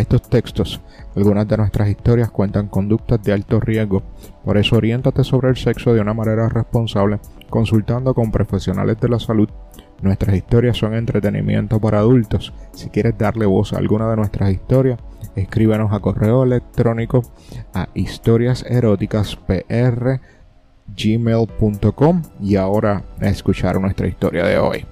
estos textos. Algunas de nuestras historias cuentan conductas de alto riesgo, por eso oriéntate sobre el sexo de una manera responsable, consultando con profesionales de la salud. Nuestras historias son entretenimiento para adultos. Si quieres darle voz a alguna de nuestras historias, escríbenos a correo electrónico a historiaseroticaspr.gmail.com y ahora a escuchar nuestra historia de hoy.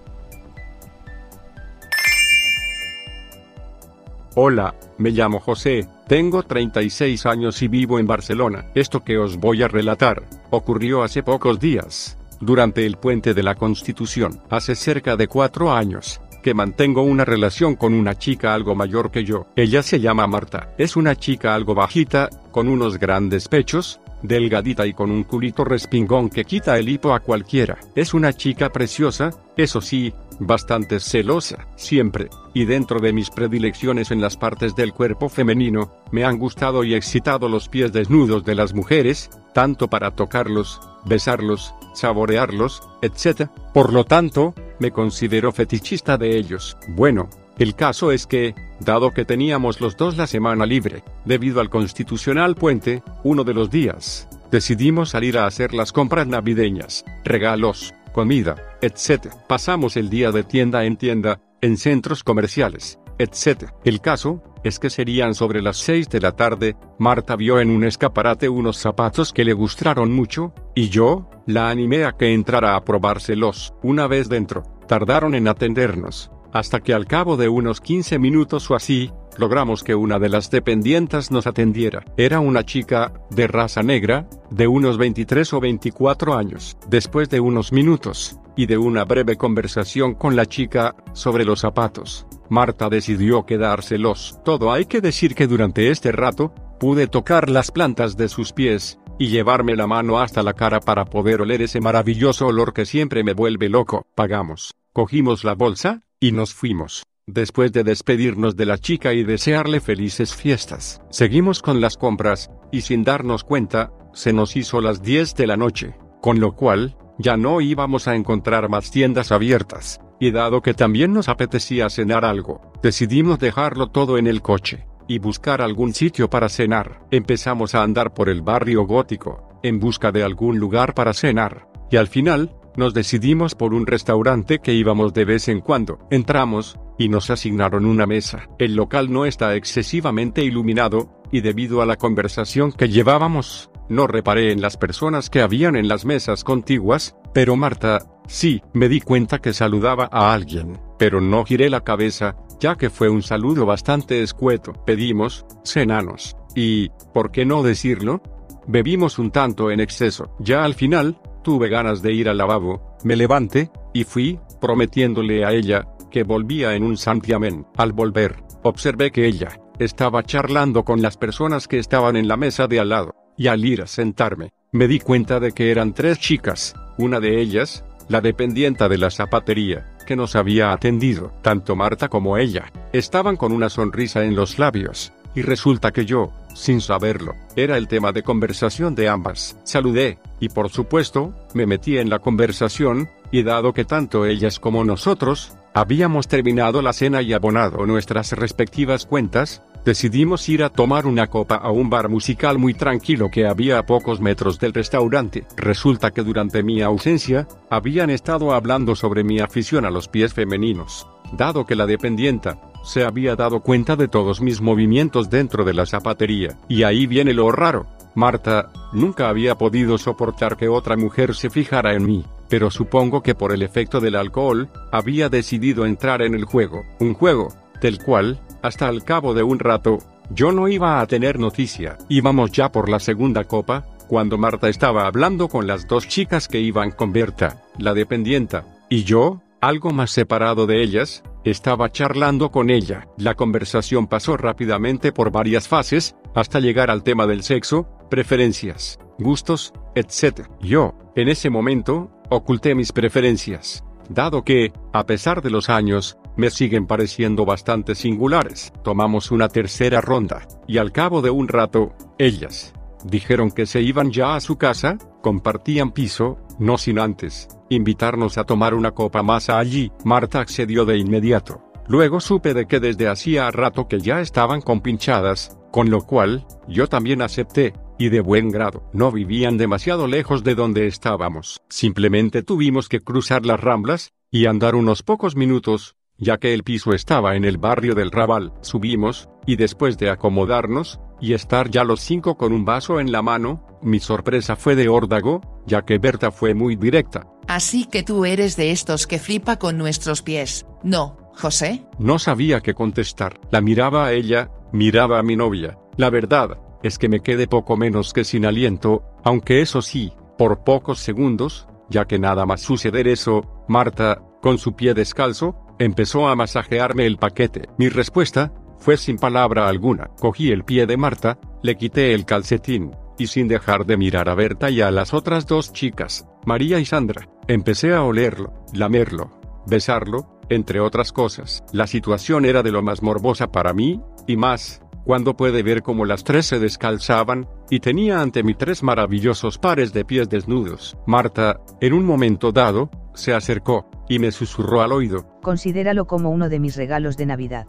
Hola, me llamo José, tengo 36 años y vivo en Barcelona. Esto que os voy a relatar, ocurrió hace pocos días, durante el puente de la Constitución, hace cerca de cuatro años que mantengo una relación con una chica algo mayor que yo. Ella se llama Marta. Es una chica algo bajita, con unos grandes pechos, delgadita y con un culito respingón que quita el hipo a cualquiera. Es una chica preciosa, eso sí, bastante celosa, siempre, y dentro de mis predilecciones en las partes del cuerpo femenino, me han gustado y excitado los pies desnudos de las mujeres, tanto para tocarlos, besarlos, saborearlos, etc. Por lo tanto, me considero fetichista de ellos. Bueno, el caso es que, dado que teníamos los dos la semana libre, debido al constitucional puente, uno de los días, decidimos salir a hacer las compras navideñas, regalos, comida, etc. Pasamos el día de tienda en tienda, en centros comerciales, etc. El caso, es que serían sobre las 6 de la tarde, Marta vio en un escaparate unos zapatos que le gustaron mucho, y yo, la animé a que entrara a probárselos. Una vez dentro, tardaron en atendernos, hasta que al cabo de unos 15 minutos o así, logramos que una de las dependientas nos atendiera. Era una chica, de raza negra, de unos 23 o 24 años. Después de unos minutos, y de una breve conversación con la chica, sobre los zapatos, Marta decidió quedárselos. Todo hay que decir que durante este rato, pude tocar las plantas de sus pies, y llevarme la mano hasta la cara para poder oler ese maravilloso olor que siempre me vuelve loco. Pagamos, cogimos la bolsa, y nos fuimos. Después de despedirnos de la chica y desearle felices fiestas, seguimos con las compras, y sin darnos cuenta, se nos hizo las 10 de la noche, con lo cual, ya no íbamos a encontrar más tiendas abiertas, y dado que también nos apetecía cenar algo, decidimos dejarlo todo en el coche, y buscar algún sitio para cenar. Empezamos a andar por el barrio gótico, en busca de algún lugar para cenar, y al final, nos decidimos por un restaurante que íbamos de vez en cuando. Entramos, y nos asignaron una mesa. El local no está excesivamente iluminado, y debido a la conversación que llevábamos, no reparé en las personas que habían en las mesas contiguas, pero Marta, sí, me di cuenta que saludaba a alguien, pero no giré la cabeza, ya que fue un saludo bastante escueto. Pedimos, cenanos, y, ¿por qué no decirlo? Bebimos un tanto en exceso. Ya al final, tuve ganas de ir al lavabo, me levanté, y fui, prometiéndole a ella, que volvía en un santiamén. Al volver, observé que ella estaba charlando con las personas que estaban en la mesa de al lado, y al ir a sentarme, me di cuenta de que eran tres chicas, una de ellas, la dependienta de la zapatería, que nos había atendido, tanto Marta como ella, estaban con una sonrisa en los labios, y resulta que yo, sin saberlo, era el tema de conversación de ambas. Saludé, y por supuesto, me metí en la conversación, y dado que tanto ellas como nosotros, habíamos terminado la cena y abonado nuestras respectivas cuentas, decidimos ir a tomar una copa a un bar musical muy tranquilo que había a pocos metros del restaurante. Resulta que durante mi ausencia, habían estado hablando sobre mi afición a los pies femeninos, dado que la dependienta, se había dado cuenta de todos mis movimientos dentro de la zapatería. Y ahí viene lo raro. Marta, nunca había podido soportar que otra mujer se fijara en mí pero supongo que por el efecto del alcohol, había decidido entrar en el juego, un juego, del cual, hasta al cabo de un rato, yo no iba a tener noticia. Íbamos ya por la segunda copa, cuando Marta estaba hablando con las dos chicas que iban con Berta, la dependienta, y yo, algo más separado de ellas, estaba charlando con ella. La conversación pasó rápidamente por varias fases, hasta llegar al tema del sexo, preferencias, gustos, etc. Yo, en ese momento, oculté mis preferencias, dado que, a pesar de los años, me siguen pareciendo bastante singulares. Tomamos una tercera ronda, y al cabo de un rato, ellas dijeron que se iban ya a su casa, compartían piso, no sin antes invitarnos a tomar una copa más allí. Marta accedió de inmediato. Luego supe de que desde hacía rato que ya estaban compinchadas, con lo cual, yo también acepté, y de buen grado. No vivían demasiado lejos de donde estábamos. Simplemente tuvimos que cruzar las ramblas, y andar unos pocos minutos, ya que el piso estaba en el barrio del Raval. Subimos, y después de acomodarnos, y estar ya los cinco con un vaso en la mano, mi sorpresa fue de órdago, ya que Berta fue muy directa. Así que tú eres de estos que flipa con nuestros pies, ¿no, José? No sabía qué contestar. La miraba a ella, miraba a mi novia. La verdad, es que me quedé poco menos que sin aliento, aunque eso sí, por pocos segundos, ya que nada más suceder eso, Marta, con su pie descalzo, empezó a masajearme el paquete. Mi respuesta, fue sin palabra alguna. Cogí el pie de Marta, le quité el calcetín, y sin dejar de mirar a Berta y a las otras dos chicas, María y Sandra, empecé a olerlo, lamerlo, besarlo, entre otras cosas. La situación era de lo más morbosa para mí, y más, cuando puede ver cómo las tres se descalzaban, y tenía ante mí tres maravillosos pares de pies desnudos. Marta, en un momento dado, se acercó, y me susurró al oído. Considéralo como uno de mis regalos de Navidad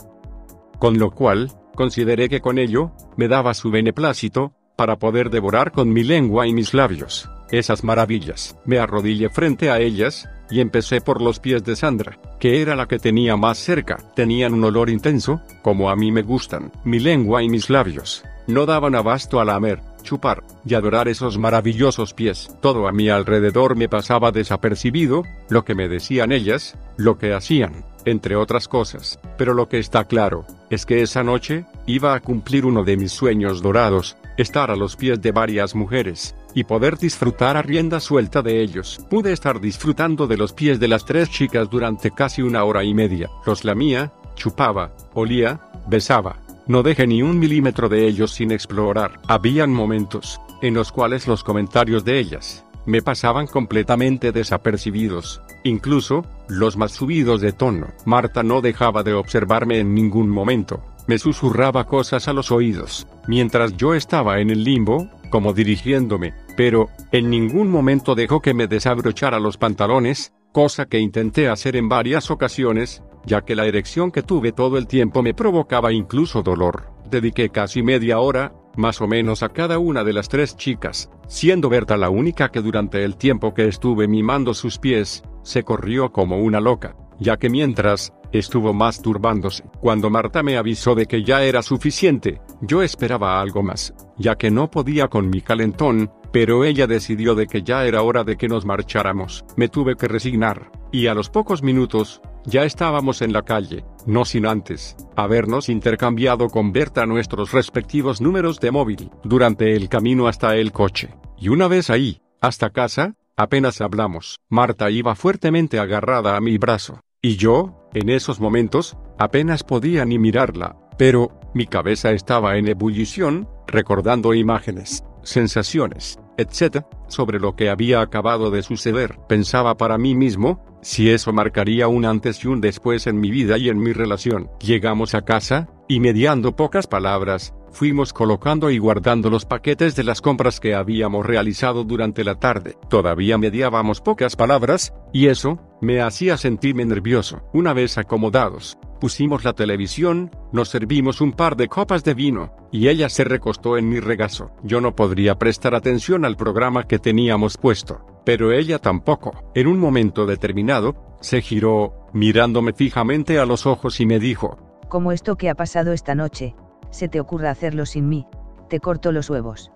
con lo cual, consideré que con ello, me daba su beneplácito, para poder devorar con mi lengua y mis labios, esas maravillas. Me arrodillé frente a ellas, y empecé por los pies de Sandra, que era la que tenía más cerca. Tenían un olor intenso, como a mí me gustan. Mi lengua y mis labios, no daban abasto a lamer, chupar, y adorar esos maravillosos pies. Todo a mi alrededor me pasaba desapercibido, lo que me decían ellas, lo que hacían entre otras cosas. Pero lo que está claro, es que esa noche, iba a cumplir uno de mis sueños dorados, estar a los pies de varias mujeres, y poder disfrutar a rienda suelta de ellos. Pude estar disfrutando de los pies de las tres chicas durante casi una hora y media. Los lamía, chupaba, olía, besaba. No dejé ni un milímetro de ellos sin explorar. Habían momentos, en los cuales los comentarios de ellas, me pasaban completamente desapercibidos, incluso, los más subidos de tono. Marta no dejaba de observarme en ningún momento, me susurraba cosas a los oídos, mientras yo estaba en el limbo, como dirigiéndome, pero, en ningún momento dejó que me desabrochara los pantalones, cosa que intenté hacer en varias ocasiones, ya que la erección que tuve todo el tiempo me provocaba incluso dolor. Dediqué casi media hora, más o menos a cada una de las tres chicas, siendo Berta la única que durante el tiempo que estuve mimando sus pies, se corrió como una loca, ya que mientras, estuvo masturbándose. Cuando Marta me avisó de que ya era suficiente, yo esperaba algo más, ya que no podía con mi calentón, pero ella decidió de que ya era hora de que nos marcháramos. Me tuve que resignar, y a los pocos minutos, ya estábamos en la calle, no sin antes habernos intercambiado con Berta nuestros respectivos números de móvil durante el camino hasta el coche. Y una vez ahí, hasta casa, apenas hablamos. Marta iba fuertemente agarrada a mi brazo, y yo, en esos momentos, apenas podía ni mirarla, pero, mi cabeza estaba en ebullición, recordando imágenes, sensaciones, etc., sobre lo que había acabado de suceder. Pensaba para mí mismo, si eso marcaría un antes y un después en mi vida y en mi relación. Llegamos a casa, y mediando pocas palabras, fuimos colocando y guardando los paquetes de las compras que habíamos realizado durante la tarde. Todavía mediábamos pocas palabras, y eso, me hacía sentirme nervioso. Una vez acomodados, pusimos la televisión, nos servimos un par de copas de vino, y ella se recostó en mi regazo. Yo no podría prestar atención al programa que teníamos puesto, pero ella tampoco. En un momento determinado, se giró, mirándome fijamente a los ojos y me dijo, Como esto que ha pasado esta noche, se te ocurra hacerlo sin mí, te corto los huevos.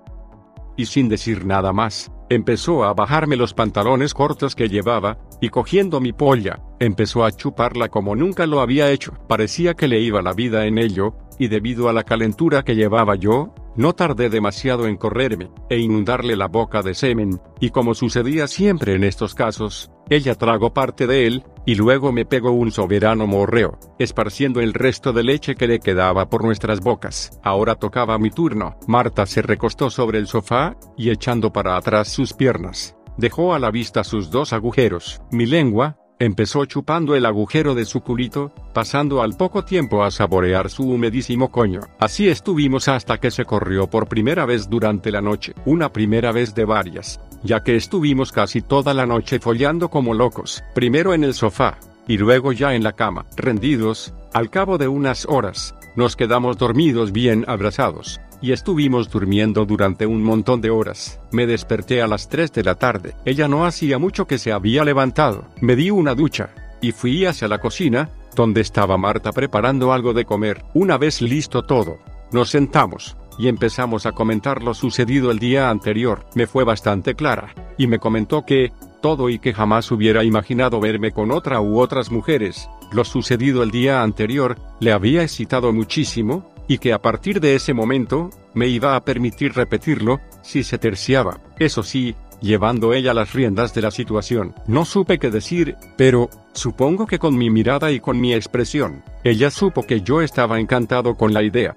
Y sin decir nada más, empezó a bajarme los pantalones cortos que llevaba, y cogiendo mi polla, empezó a chuparla como nunca lo había hecho. Parecía que le iba la vida en ello, y debido a la calentura que llevaba yo, No tardé demasiado en correrme, e inundarle la boca de semen, y como sucedía siempre en estos casos, ella tragó parte de él, y luego me pegó un soberano morreo, esparciendo el resto de leche que le quedaba por nuestras bocas. Ahora tocaba mi turno. Marta se recostó sobre el sofá, y echando para atrás sus piernas, dejó a la vista sus dos agujeros. Mi lengua, Empezó chupando el agujero de su culito, pasando al poco tiempo a saborear su humedísimo coño. Así estuvimos hasta que se corrió por primera vez durante la noche, una primera vez de varias, ya que estuvimos casi toda la noche follando como locos, primero en el sofá, y luego ya en la cama, rendidos, al cabo de unas horas, nos quedamos dormidos bien abrazados y estuvimos durmiendo durante un montón de horas. Me desperté a las 3 de la tarde. Ella no hacía mucho que se había levantado. Me di una ducha y fui hacia la cocina, donde estaba Marta preparando algo de comer. Una vez listo todo, nos sentamos y empezamos a comentar lo sucedido el día anterior. Me fue bastante clara y me comentó que todo y que jamás hubiera imaginado verme con otra u otras mujeres. Lo sucedido el día anterior le había excitado muchísimo y que a partir de ese momento, me iba a permitir repetirlo, si se terciaba, eso sí, llevando ella las riendas de la situación. No supe qué decir, pero, supongo que con mi mirada y con mi expresión, ella supo que yo estaba encantado con la idea.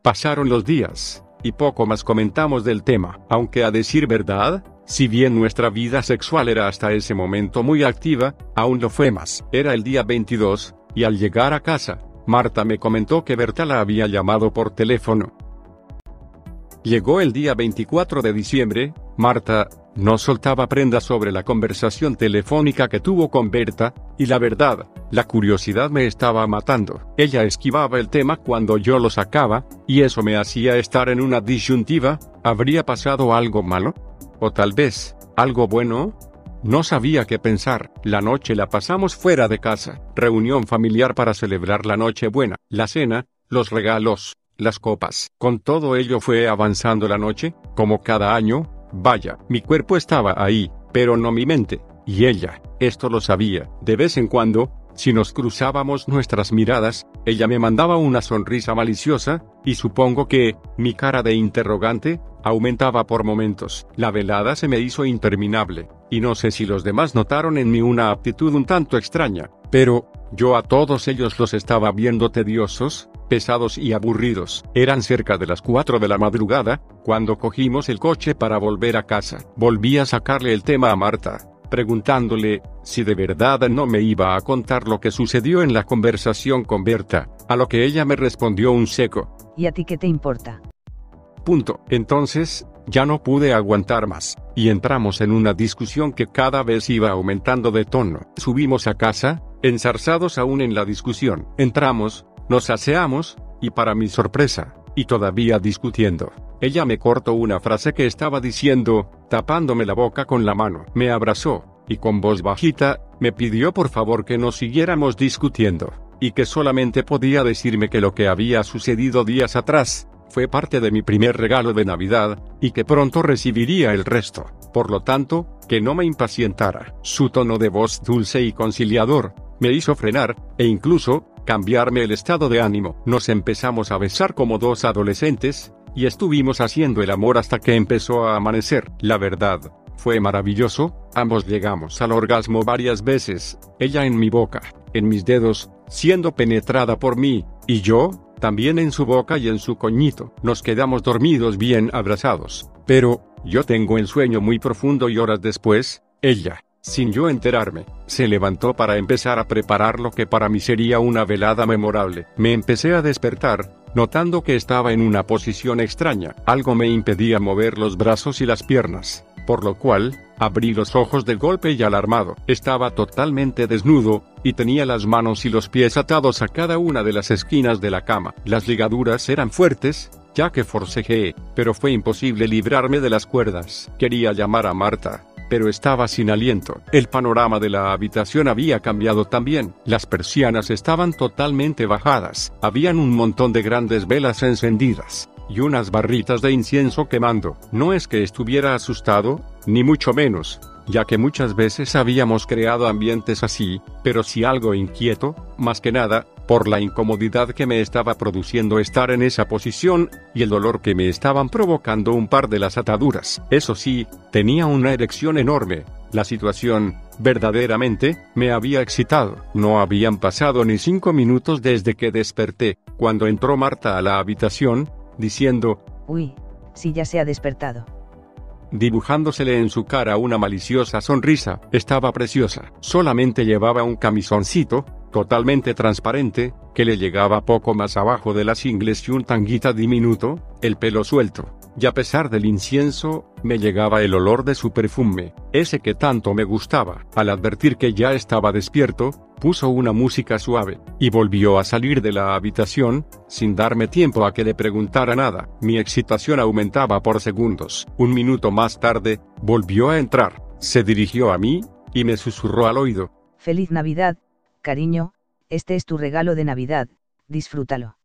Pasaron los días, y poco más comentamos del tema, aunque a decir verdad, si bien nuestra vida sexual era hasta ese momento muy activa, aún lo fue más. Era el día 22, y al llegar a casa, Marta me comentó que Berta la había llamado por teléfono. Llegó el día 24 de diciembre, Marta, no soltaba prenda sobre la conversación telefónica que tuvo con Berta, y la verdad, la curiosidad me estaba matando. Ella esquivaba el tema cuando yo lo sacaba, y eso me hacía estar en una disyuntiva, ¿habría pasado algo malo? O tal vez, algo bueno, no sabía qué pensar. La noche la pasamos fuera de casa. Reunión familiar para celebrar la noche buena, la cena, los regalos, las copas. Con todo ello fue avanzando la noche, como cada año. Vaya, mi cuerpo estaba ahí, pero no mi mente. Y ella, esto lo sabía. De vez en cuando, si nos cruzábamos nuestras miradas, ella me mandaba una sonrisa maliciosa, y supongo que, mi cara de interrogante, aumentaba por momentos. La velada se me hizo interminable, y no sé si los demás notaron en mí una aptitud un tanto extraña, pero, yo a todos ellos los estaba viendo tediosos, pesados y aburridos. Eran cerca de las 4 de la madrugada, cuando cogimos el coche para volver a casa. Volví a sacarle el tema a Marta, preguntándole si de verdad no me iba a contar lo que sucedió en la conversación con Berta, a lo que ella me respondió un seco. ¿Y a ti qué te importa? Punto. Entonces, ya no pude aguantar más, y entramos en una discusión que cada vez iba aumentando de tono. Subimos a casa, enzarzados aún en la discusión. Entramos, nos aseamos, y para mi sorpresa, y todavía discutiendo, ella me cortó una frase que estaba diciendo, tapándome la boca con la mano. Me abrazó, y con voz bajita, me pidió por favor que no siguiéramos discutiendo, y que solamente podía decirme que lo que había sucedido días atrás, fue parte de mi primer regalo de Navidad, y que pronto recibiría el resto. Por lo tanto, que no me impacientara. Su tono de voz dulce y conciliador, me hizo frenar, e incluso, cambiarme el estado de ánimo. Nos empezamos a besar como dos adolescentes, y estuvimos haciendo el amor hasta que empezó a amanecer. La verdad, fue maravilloso, ambos llegamos al orgasmo varias veces, ella en mi boca, en mis dedos, siendo penetrada por mí, y yo, también en su boca y en su coñito. Nos quedamos dormidos bien abrazados, pero, yo tengo el sueño muy profundo y horas después, ella, sin yo enterarme, se levantó para empezar a preparar lo que para mí sería una velada memorable. Me empecé a despertar, notando que estaba en una posición extraña. Algo me impedía mover los brazos y las piernas, por lo cual, abrí los ojos de golpe y alarmado. Estaba totalmente desnudo, y tenía las manos y los pies atados a cada una de las esquinas de la cama. Las ligaduras eran fuertes, ya que forcejeé, pero fue imposible librarme de las cuerdas. Quería llamar a Marta, pero estaba sin aliento. El panorama de la habitación había cambiado también. Las persianas estaban totalmente bajadas. Habían un montón de grandes velas encendidas y unas barritas de incienso quemando. No es que estuviera asustado, ni mucho menos, ya que muchas veces habíamos creado ambientes así, pero si algo inquieto, más que nada, por la incomodidad que me estaba produciendo estar en esa posición, y el dolor que me estaban provocando un par de las ataduras. Eso sí, tenía una erección enorme. La situación, verdaderamente, me había excitado. No habían pasado ni cinco minutos desde que desperté, cuando entró Marta a la habitación, diciendo, Uy, si ya se ha despertado. Dibujándosele en su cara una maliciosa sonrisa, estaba preciosa. Solamente llevaba un camisoncito, totalmente transparente, que le llegaba poco más abajo de las ingles y un tanguita diminuto, el pelo suelto. Y a pesar del incienso, me llegaba el olor de su perfume, ese que tanto me gustaba. Al advertir que ya estaba despierto, puso una música suave, y volvió a salir de la habitación, sin darme tiempo a que le preguntara nada. Mi excitación aumentaba por segundos. Un minuto más tarde, volvió a entrar, se dirigió a mí, y me susurró al oído. Feliz Navidad, cariño, este es tu regalo de Navidad, disfrútalo.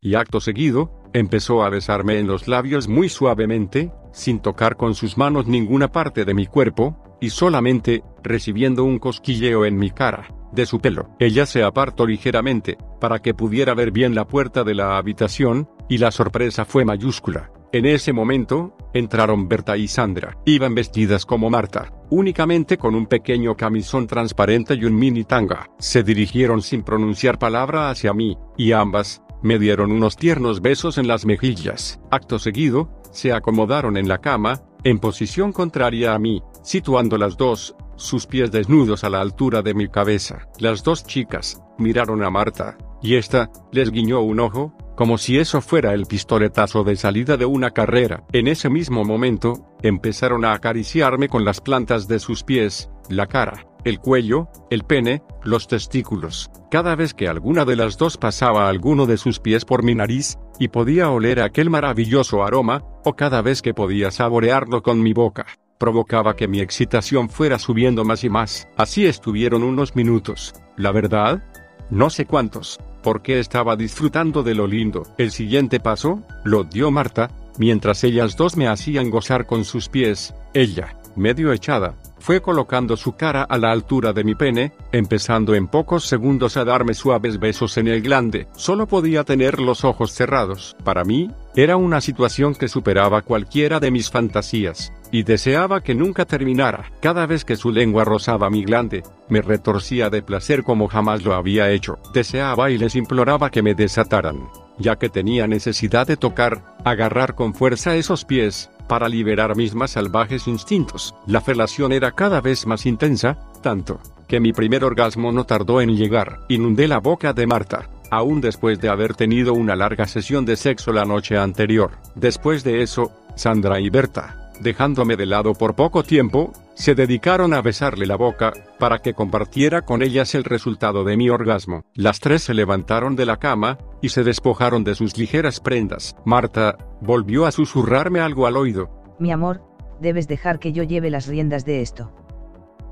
Y acto seguido, empezó a besarme en los labios muy suavemente, sin tocar con sus manos ninguna parte de mi cuerpo, y solamente, recibiendo un cosquilleo en mi cara, de su pelo. Ella se apartó ligeramente, para que pudiera ver bien la puerta de la habitación, y la sorpresa fue mayúscula. En ese momento, entraron Berta y Sandra. Iban vestidas como Marta, únicamente con un pequeño camisón transparente y un mini tanga. Se dirigieron sin pronunciar palabra hacia mí, y ambas, me dieron unos tiernos besos en las mejillas. Acto seguido, se acomodaron en la cama, en posición contraria a mí, situando las dos, sus pies desnudos a la altura de mi cabeza. Las dos chicas, miraron a Marta, y ésta, les guiñó un ojo, como si eso fuera el pistoletazo de salida de una carrera. En ese mismo momento, empezaron a acariciarme con las plantas de sus pies, la cara, el cuello, el pene, los testículos. Cada vez que alguna de las dos pasaba alguno de sus pies por mi nariz, y podía oler aquel maravilloso aroma, o cada vez que podía saborearlo con mi boca, provocaba que mi excitación fuera subiendo más y más. Así estuvieron unos minutos. La verdad, no sé cuántos, porque estaba disfrutando de lo lindo. El siguiente paso, lo dio Marta, mientras ellas dos me hacían gozar con sus pies, ella, medio echada, fue colocando su cara a la altura de mi pene, empezando en pocos segundos a darme suaves besos en el glande. Solo podía tener los ojos cerrados. Para mí, era una situación que superaba cualquiera de mis fantasías, y deseaba que nunca terminara. Cada vez que su lengua rozaba mi glande, me retorcía de placer como jamás lo había hecho. Deseaba y les imploraba que me desataran, ya que tenía necesidad de tocar, agarrar con fuerza esos pies, para liberar mis más salvajes instintos. La felación era cada vez más intensa, tanto, que mi primer orgasmo no tardó en llegar. Inundé la boca de Marta, aún después de haber tenido una larga sesión de sexo la noche anterior. Después de eso, Sandra y Berta, dejándome de lado por poco tiempo, se dedicaron a besarle la boca, para que compartiera con ellas el resultado de mi orgasmo. Las tres se levantaron de la cama, y se despojaron de sus ligeras prendas. Marta, volvió a susurrarme algo al oído. Mi amor, debes dejar que yo lleve las riendas de esto.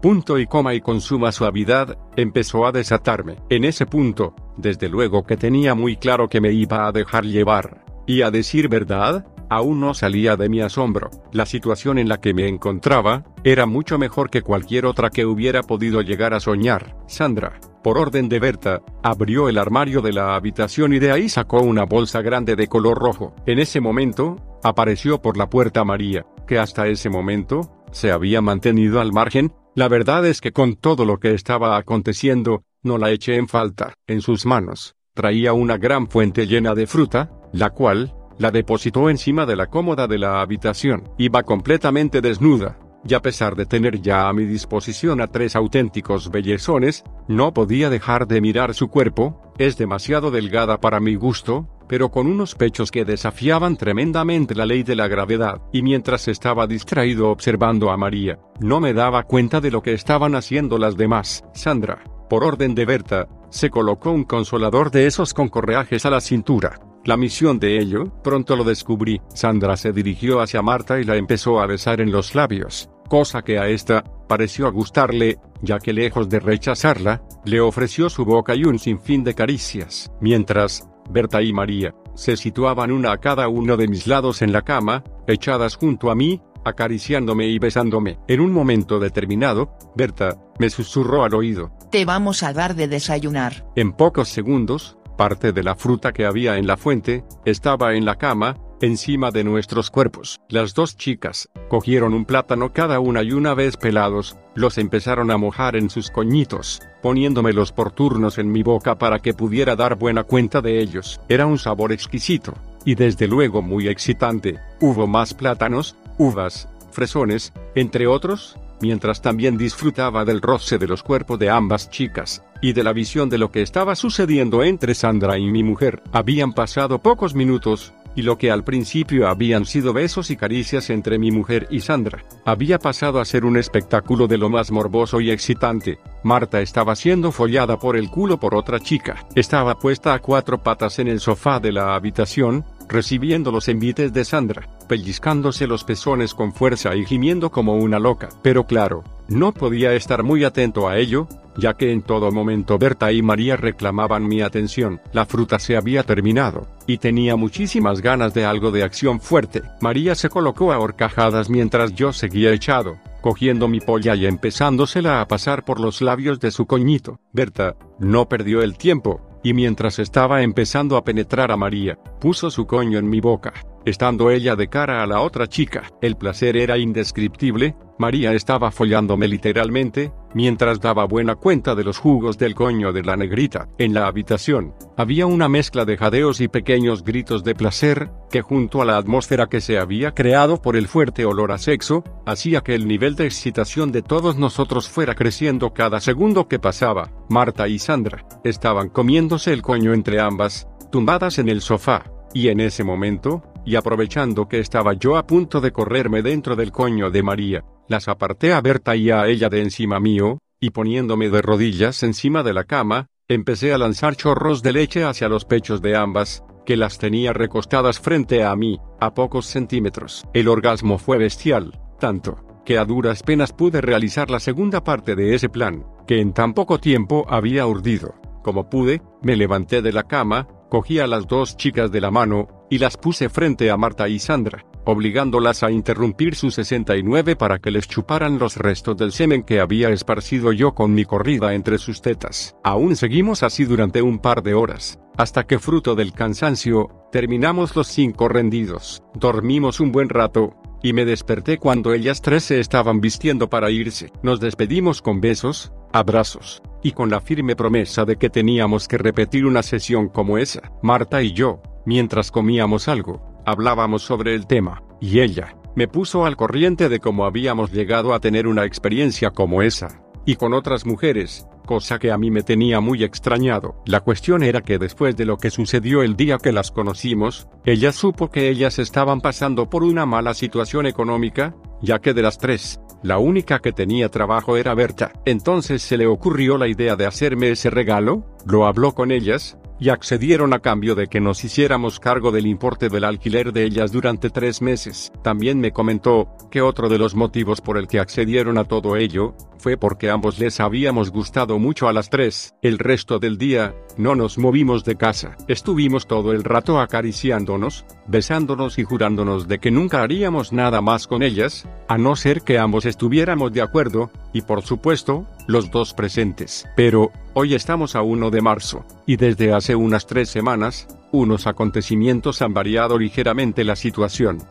Punto y coma y con suma suavidad, empezó a desatarme. En ese punto, desde luego que tenía muy claro que me iba a dejar llevar. Y a decir verdad, aún no salía de mi asombro. La situación en la que me encontraba, era mucho mejor que cualquier otra que hubiera podido llegar a soñar. Sandra, por orden de Berta, abrió el armario de la habitación y de ahí sacó una bolsa grande de color rojo. En ese momento, apareció por la puerta María, que hasta ese momento, se había mantenido al margen, la verdad es que con todo lo que estaba aconteciendo, no la eché en falta. En sus manos, traía una gran fuente llena de fruta, la cual, la depositó encima de la cómoda de la habitación. Iba completamente desnuda, y a pesar de tener ya a mi disposición a tres auténticos bellezones, no podía dejar de mirar su cuerpo, es demasiado delgada para mi gusto, pero con unos pechos que desafiaban tremendamente la ley de la gravedad, y mientras estaba distraído observando a María, no me daba cuenta de lo que estaban haciendo las demás. Sandra, por orden de Berta, se colocó un consolador de esos con correajes a la cintura. La misión de ello, pronto lo descubrí. Sandra se dirigió hacia Marta y la empezó a besar en los labios, cosa que a esta pareció gustarle, ya que lejos de rechazarla, le ofreció su boca y un sinfín de caricias. Mientras, Berta y María, se situaban una a cada uno de mis lados en la cama, echadas junto a mí, acariciándome y besándome. En un momento determinado, Berta, me susurró al oído, Te vamos a dar de desayunar. En pocos segundos, parte de la fruta que había en la fuente, estaba en la cama, encima de nuestros cuerpos. Las dos chicas, cogieron un plátano cada una y una vez pelados, los empezaron a mojar en sus coñitos, poniéndomelos por turnos en mi boca para que pudiera dar buena cuenta de ellos. Era un sabor exquisito, y desde luego muy excitante. Hubo más plátanos, uvas, fresones, entre otros, mientras también disfrutaba del roce de los cuerpos de ambas chicas, y de la visión de lo que estaba sucediendo entre Sandra y mi mujer. Habían pasado pocos minutos, y lo que al principio habían sido besos y caricias entre mi mujer y Sandra, había pasado a ser un espectáculo de lo más morboso y excitante. Marta estaba siendo follada por el culo por otra chica. Estaba puesta a cuatro patas en el sofá de la habitación, recibiendo los envites de Sandra, pellizcándose los pezones con fuerza y gimiendo como una loca. Pero claro, no podía estar muy atento a ello, ya que en todo momento Berta y María reclamaban mi atención. La fruta se había terminado, y tenía muchísimas ganas de algo de acción fuerte. María se colocó a horcajadas mientras yo seguía echado, cogiendo mi polla y empezándosela a pasar por los labios de su coñito. Berta, no perdió el tiempo, y mientras estaba empezando a penetrar a María, puso su coño en mi boca, estando ella de cara a la otra chica. El placer era indescriptible, María estaba follándome literalmente, mientras daba buena cuenta de los jugos del coño de la negrita. En la habitación, había una mezcla de jadeos y pequeños gritos de placer, que junto a la atmósfera que se había creado por el fuerte olor a sexo, hacía que el nivel de excitación de todos nosotros fuera creciendo cada segundo que pasaba. Marta y Sandra, estaban comiéndose el coño entre ambas, tumbadas en el sofá, y en ese momento, y aprovechando que estaba yo a punto de correrme dentro del coño de María, las aparté a Berta y a ella de encima mío, y poniéndome de rodillas encima de la cama, empecé a lanzar chorros de leche hacia los pechos de ambas, que las tenía recostadas frente a mí, a pocos centímetros. El orgasmo fue bestial, tanto, que a duras penas pude realizar la segunda parte de ese plan, que en tan poco tiempo había urdido. Como pude, me levanté de la cama, cogí a las dos chicas de la mano, y las puse frente a Marta y Sandra obligándolas a interrumpir su 69 para que les chuparan los restos del semen que había esparcido yo con mi corrida entre sus tetas. Aún seguimos así durante un par de horas, hasta que fruto del cansancio, terminamos los cinco rendidos. Dormimos un buen rato, y me desperté cuando ellas tres se estaban vistiendo para irse. Nos despedimos con besos, abrazos, y con la firme promesa de que teníamos que repetir una sesión como esa. Marta y yo, mientras comíamos algo, hablábamos sobre el tema, y ella, me puso al corriente de cómo habíamos llegado a tener una experiencia como esa, y con otras mujeres, cosa que a mí me tenía muy extrañado. La cuestión era que después de lo que sucedió el día que las conocimos, ella supo que ellas estaban pasando por una mala situación económica, ya que de las tres, la única que tenía trabajo era Berta. Entonces se le ocurrió la idea de hacerme ese regalo, lo habló con ellas, y accedieron a cambio de que nos hiciéramos cargo del importe del alquiler de ellas durante tres meses. También me comentó que otro de los motivos por el que accedieron a todo ello fue porque ambos les habíamos gustado mucho a las tres. El resto del día, no nos movimos de casa. Estuvimos todo el rato acariciándonos, besándonos y jurándonos de que nunca haríamos nada más con ellas, a no ser que ambos estuviéramos de acuerdo, y por supuesto, los dos presentes. Pero, hoy estamos a 1 de marzo, y desde hace unas tres semanas, unos acontecimientos han variado ligeramente la situación.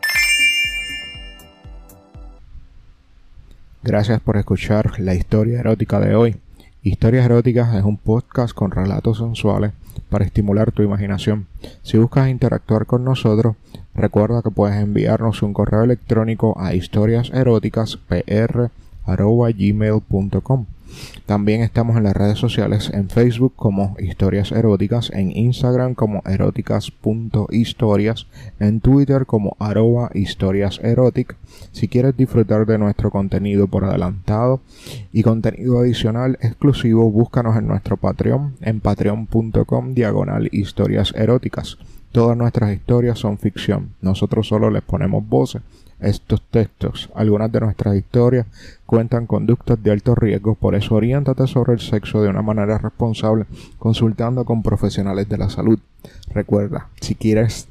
Gracias por escuchar la historia erótica de hoy. Historias Eróticas es un podcast con relatos sensuales para estimular tu imaginación. Si buscas interactuar con nosotros, recuerda que puedes enviarnos un correo electrónico a historiaseroticaspr.gmail.com también estamos en las redes sociales en Facebook como Historias Eróticas, en Instagram como eróticas.historias, en Twitter como arroba historias Si quieres disfrutar de nuestro contenido por adelantado y contenido adicional exclusivo, búscanos en nuestro Patreon en patreon.com diagonal historias eróticas. Todas nuestras historias son ficción, nosotros solo les ponemos voces estos textos. Algunas de nuestras historias cuentan conductas de alto riesgo, por eso oriéntate sobre el sexo de una manera responsable, consultando con profesionales de la salud. Recuerda, si quieres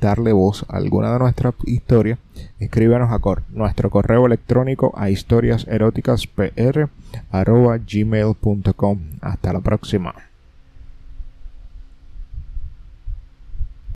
darle voz a alguna de nuestras historias, escríbenos a nuestro correo electrónico a historiaseroticaspr.gmail.com. Hasta la próxima.